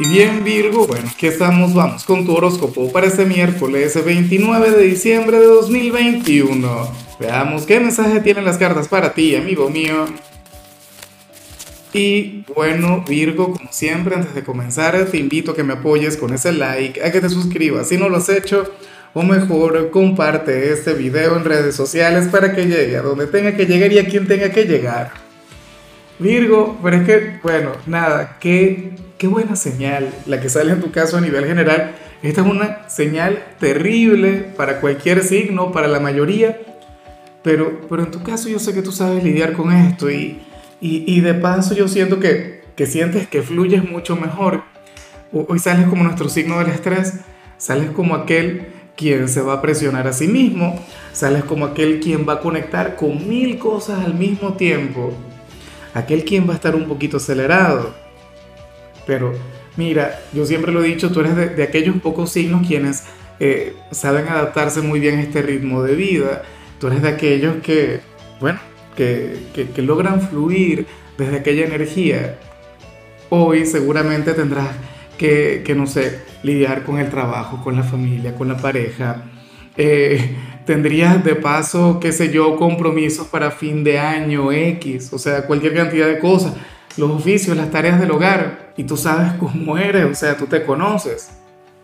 Y bien Virgo, bueno, aquí estamos, vamos con tu horóscopo para este miércoles 29 de diciembre de 2021. Veamos qué mensaje tienen las cartas para ti, amigo mío. Y bueno, Virgo, como siempre, antes de comenzar, te invito a que me apoyes con ese like, a que te suscribas si no lo has hecho, o mejor, comparte este video en redes sociales para que llegue a donde tenga que llegar y a quien tenga que llegar. Virgo, pero es que, bueno, nada, qué, qué buena señal la que sale en tu caso a nivel general. Esta es una señal terrible para cualquier signo, para la mayoría, pero, pero en tu caso yo sé que tú sabes lidiar con esto y, y, y de paso yo siento que, que sientes que fluyes mucho mejor. Hoy sales como nuestro signo del estrés, sales como aquel quien se va a presionar a sí mismo, sales como aquel quien va a conectar con mil cosas al mismo tiempo aquel quien va a estar un poquito acelerado. Pero mira, yo siempre lo he dicho, tú eres de, aquellos pocos signos quienes eh, saben adaptarse muy bien a este ritmo de vida. Tú eres de aquellos que, bueno, que, que, logran fluir desde aquella energía. Hoy seguramente tendrás que, que, no sé, lidiar con el trabajo, con la familia, con la pareja. Eh, tendrías de paso, qué sé yo, compromisos para fin de año X, o sea, cualquier cantidad de cosas, los oficios, las tareas del hogar, y tú sabes cómo eres, o sea, tú te conoces.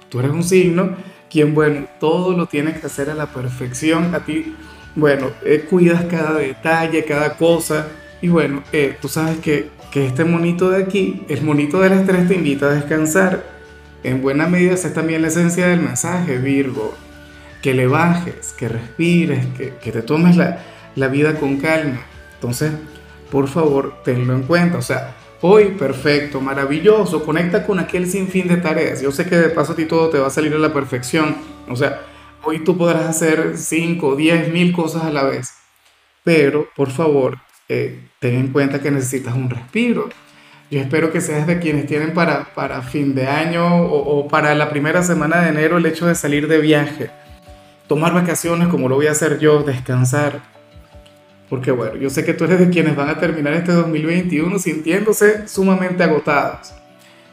Tú eres un signo quien, bueno, todo lo tienes que hacer a la perfección, a ti, bueno, eh, cuidas cada detalle, cada cosa, y bueno, eh, tú sabes que, que este monito de aquí, el monito del estrés te invita a descansar. En buena medida esa es también la esencia del mensaje, Virgo que le bajes, que respires, que, que te tomes la, la, vida con calma. Entonces, por favor, tenlo en cuenta. O sea, hoy perfecto, maravilloso, conecta con aquel sinfín de tareas. Yo sé que de paso a ti todo te va a salir a la perfección. O sea, hoy tú podrás hacer 5, 10, mil cosas a la vez. Pero, por favor, eh, ten en cuenta que necesitas un respiro. Yo espero que seas de quienes tienen para, para fin de año o, o para la primera semana de enero el hecho de salir de viaje tomar vacaciones como lo voy a hacer yo, descansar. Porque bueno, yo sé que tú eres de quienes van a terminar este 2021 sintiéndose sumamente agotados.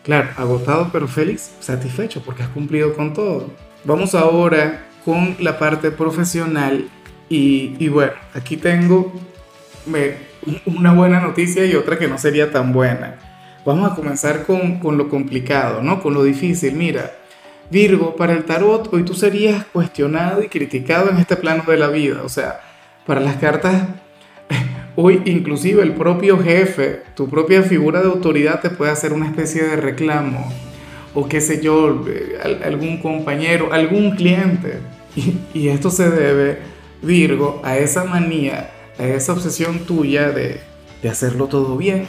Claro, agotado pero feliz, satisfecho porque has cumplido con todo. Vamos ahora con la parte profesional y, bueno, aquí tengo una buena noticia y otra que no sería tan buena. Vamos a comenzar con, con lo complicado, ¿no? Con lo difícil. Mira, Virgo, para el tarot, hoy tú serías cuestionado y criticado en este plano de la vida. O sea, para las cartas, hoy inclusive el propio jefe, tu propia figura de autoridad te puede hacer una especie de reclamo. O qué sé yo, eh, algún compañero, algún cliente. Y, esto se debe, Virgo, a esa manía, a esa obsesión tuya de, hacerlo todo bien.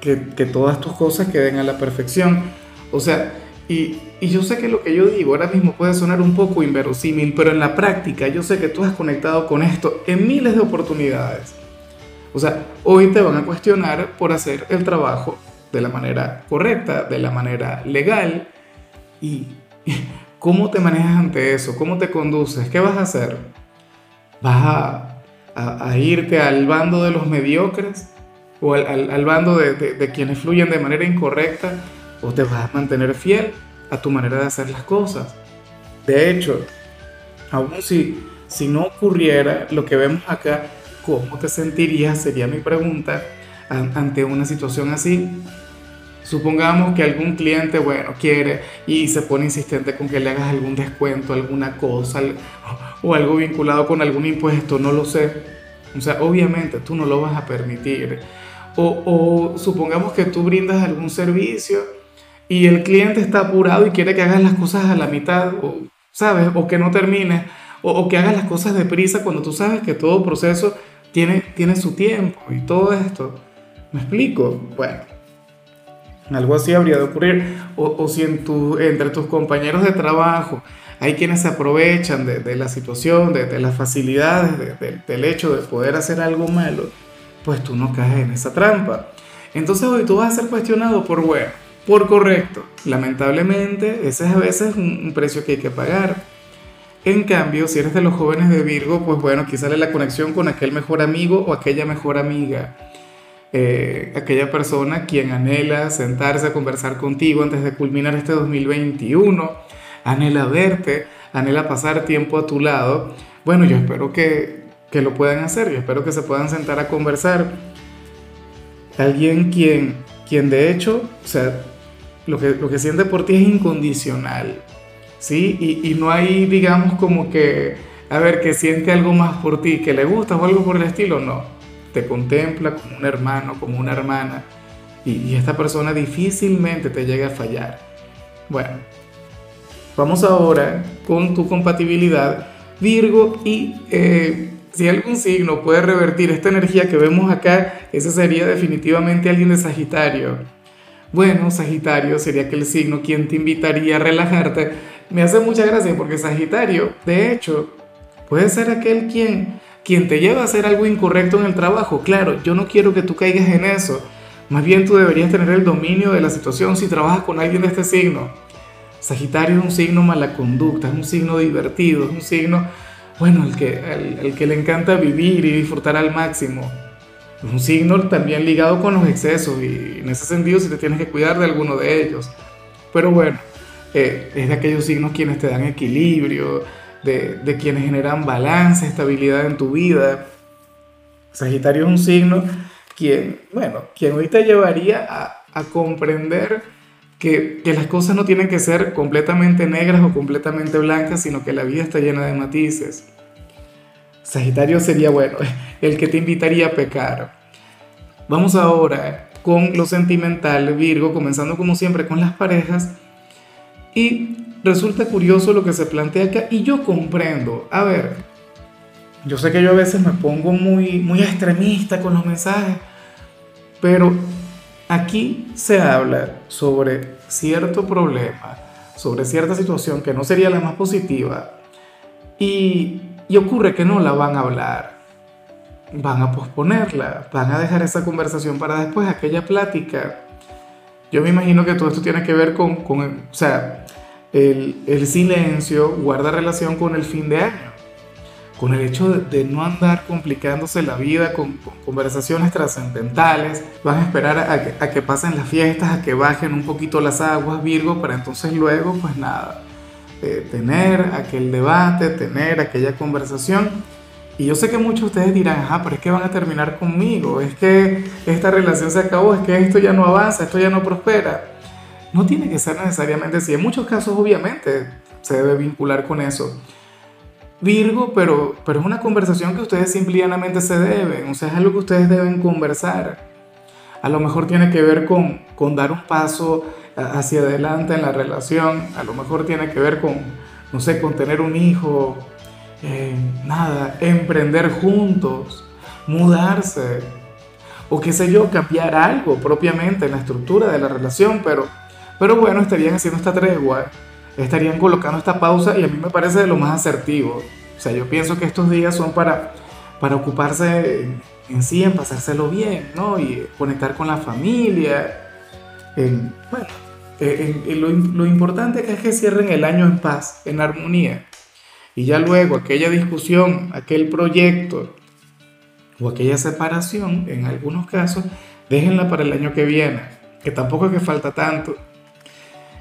Que, que todas tus cosas queden a la perfección. O sea, y, yo sé que lo que yo digo ahora mismo puede sonar un poco inverosímil, pero en la práctica yo sé que tú has conectado con esto en miles de oportunidades. O sea, hoy te van a cuestionar por hacer el trabajo de la manera correcta, de la manera legal. ¿Y cómo te manejas ante eso? ¿Cómo te conduces? ¿Qué vas a hacer? ¿Vas a, irte al bando de los mediocres? ¿O al, bando de, de quienes fluyen de manera incorrecta? o te vas a mantener fiel a tu manera de hacer las cosas. De hecho, aún si, si no ocurriera lo que vemos acá, ¿cómo te sentirías? Sería mi pregunta ante una situación así. Supongamos que algún cliente, bueno, quiere y se pone insistente con que le hagas algún descuento, alguna cosa, o algo vinculado con algún impuesto, no lo sé. O sea, obviamente tú no lo vas a permitir. O, o supongamos que tú brindas algún servicio y el cliente está apurado y quiere que hagas las cosas a la mitad, o, ¿sabes? O que no termines, o, que hagas las cosas deprisa cuando tú sabes que todo proceso tiene, tiene su tiempo y todo esto. ¿Me explico? Bueno, algo así habría de ocurrir. O, si en entre tus compañeros de trabajo hay quienes se aprovechan de, la situación, de, las facilidades, del hecho de poder hacer algo malo, pues tú no caes en esa trampa. Entonces hoy tú vas a ser cuestionado por, bueno, por correcto. Lamentablemente, ese es a veces un, precio que hay que pagar. En cambio, si eres de los jóvenes de Virgo, pues bueno, aquí sale la conexión con aquel mejor amigo o aquella mejor amiga. eh, aquella persona quien anhela sentarse a conversar contigo antes de culminar este 2021, anhela verte, anhela pasar tiempo a tu lado, bueno, yo espero que, que lo puedan hacer, yo espero que se puedan sentar a conversar. Alguien quien, quien de hecho, o sea, lo que, lo que siente por ti es incondicional, ¿sí? Y, y no hay, digamos, como que, a ver, que siente algo más por ti, que le gusta o algo por el estilo, no. Te contempla como un hermano, como una hermana, y, esta persona difícilmente te llega a fallar. Bueno, vamos ahora con tu compatibilidad Virgo y eh, si algún signo puede revertir esta energía que vemos acá, ese sería definitivamente alguien de Sagitario. Bueno, Sagitario sería aquel signo quien te invitaría a relajarte. Me hace mucha gracia porque Sagitario, de hecho, puede ser aquel quien, quien te lleva a hacer algo incorrecto en el trabajo. Claro, yo no quiero que tú caigas en eso. Más bien tú deberías tener el dominio de la situación si trabajas con alguien de este signo. Sagitario es un signo mala conducta, es un signo divertido, es un signo, bueno, el que, el, que le encanta vivir y disfrutar al máximo. Es un signo también ligado con los excesos y en ese sentido si te tienes que cuidar de alguno de ellos. Pero bueno, eh, es de aquellos signos quienes te dan equilibrio, de, de, quienes generan balance, estabilidad en tu vida. Sagitario es un signo quien, bueno, quien hoy te llevaría a, a comprender que, las cosas no tienen que ser completamente negras o completamente blancas, sino que la vida está llena de matices. Sagitario sería, bueno, el que te invitaría a pecar. Vamos ahora con lo sentimental, Virgo, comenzando como siempre con las parejas. Y resulta curioso lo que se plantea acá y yo comprendo. A ver, yo sé que yo a veces me pongo muy, muy extremista con los mensajes, pero Aquí se habla sobre cierto problema, sobre cierta situación que no sería la más positiva y, ocurre que no la van a hablar, van a posponerla, van a dejar esa conversación para después, aquella plática. Yo me imagino que todo esto tiene que ver con, con o sea, el, el silencio guarda relación con el fin de año con el hecho de, no andar complicándose la vida con, conversaciones trascendentales, van a esperar a que, pasen las fiestas, a que bajen un poquito las aguas, Virgo, para entonces luego, pues nada, eh, tener aquel debate, tener aquella conversación. Y yo sé que muchos de ustedes dirán, ajá, pero es que van a terminar conmigo, es que esta relación se acabó, es que esto ya no avanza, esto ya no prospera. No tiene que ser necesariamente así. En muchos casos, obviamente, se debe vincular con eso Virgo, pero, pero es una conversación que ustedes simplemente se deben, o sea, es algo que ustedes deben conversar. A lo mejor tiene que ver con, con dar un paso hacia adelante en la relación, a lo mejor tiene que ver con, no sé, con tener un hijo, eh, nada, emprender juntos, mudarse, o qué sé yo, cambiar algo propiamente en la estructura de la relación, pero, pero bueno, estarían haciendo esta tregua estarían colocando esta pausa y a mí me parece de lo más asertivo. O sea, yo pienso que estos días son para, para ocuparse en, sí, en pasárselo bien, ¿no? Y conectar con la familia. bueno, lo, lo importante es que cierren el año en paz, en armonía. Y ya luego aquella discusión, aquel proyecto o aquella separación, en algunos casos, déjenla para el año que viene, que tampoco es que falta tanto.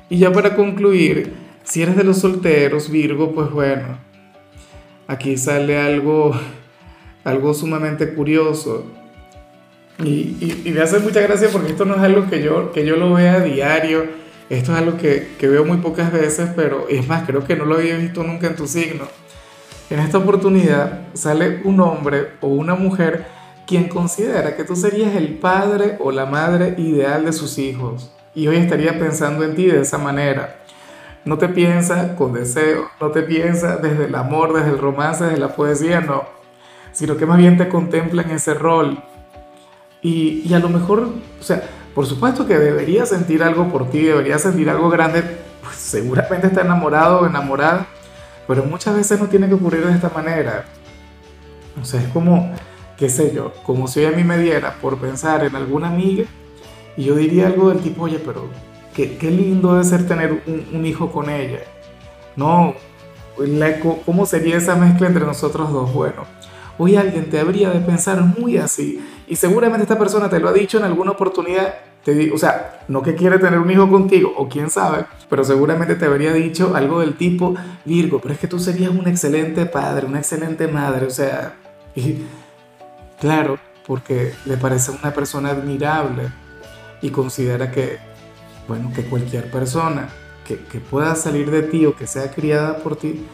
Y ya para concluir, si eres de los solteros, Virgo, pues bueno, aquí sale algo, algo sumamente curioso. Y, me hace mucha gracia porque esto no es algo que yo, que yo lo vea a diario, esto es algo que, que veo muy pocas veces, pero es más, creo que no lo había visto nunca en tu signo. En esta oportunidad sale un hombre o una mujer quien considera que tú serías el padre o la madre ideal de sus hijos y hoy estaría pensando en ti de esa manera. No te piensa con deseo, no te piensa desde el amor, desde el romance, desde la poesía, no, sino que más bien te contempla en ese rol. Y, y a lo mejor, o sea, por supuesto que debería sentir algo por ti, debería sentir algo grande, pues seguramente está enamorado o enamorada, pero muchas veces no tiene que ocurrir de esta manera. O sea, es como, qué sé yo, como si a mí me diera por pensar en alguna amiga y yo diría algo del tipo, oye, pero qué, qué lindo debe ser tener un, hijo con ella. No, ¿cómo sería esa mezcla entre nosotros dos? Bueno, hoy alguien te habría de pensar muy así. Y seguramente esta persona te lo ha dicho en alguna oportunidad. O sea, no que quiere tener un hijo contigo, o quién sabe, pero seguramente te habría dicho algo del tipo, Virgo, pero es que tú serías un excelente padre, una excelente madre. O sea, y claro, porque le parece una persona admirable y considera que, bueno, que cualquier persona que, que pueda salir de ti o que sea criada por ti,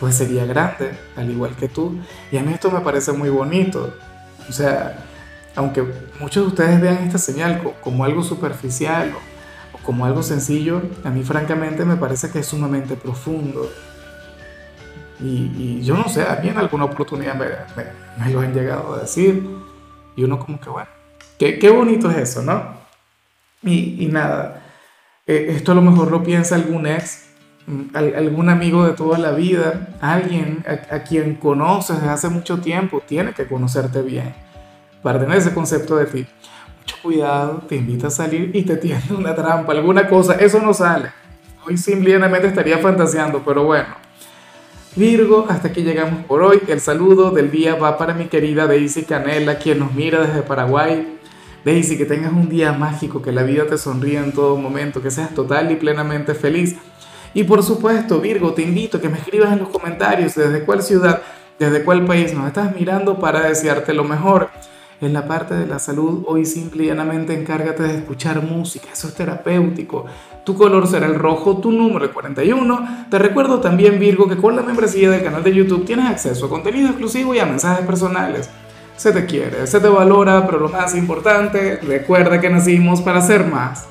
pues sería grande, al igual que tú. Y a mí esto me parece muy bonito. O sea, aunque muchos de ustedes vean esta señal como algo superficial o, como algo sencillo, a mí francamente me parece que es sumamente profundo. Y, yo no sé, a mí en alguna oportunidad me, me, lo han llegado a decir. Y uno como que, bueno, qué, qué bonito es eso, ¿no? Y, y nada, eh, esto a lo mejor lo piensa algún ex algún amigo de toda la vida, alguien a, quien conoces desde hace mucho tiempo, tiene que conocerte bien para tener ese concepto de ti. Mucho cuidado, te invita a salir y te tiende una trampa, alguna cosa, eso no sale. Hoy simplemente estaría fantaseando, pero bueno. Virgo, hasta aquí llegamos por hoy. El saludo del día va para mi querida Daisy Canela, quien nos mira desde Paraguay. Daisy, que tengas un día mágico, que la vida te sonríe en todo momento, que seas total y plenamente feliz. Y por supuesto, Virgo, te invito a que me escribas en los comentarios desde cuál ciudad, desde cuál país nos estás mirando para desearte lo mejor. En la parte de la salud, hoy simple y llanamente encárgate de escuchar música, eso es terapéutico. Tu color será el rojo, tu número es 41. Te recuerdo también, Virgo, que con la membresía del canal de YouTube tienes acceso a contenido exclusivo y a mensajes personales. Se te quiere, se te valora, pero lo más importante, recuerda que nacimos para ser más.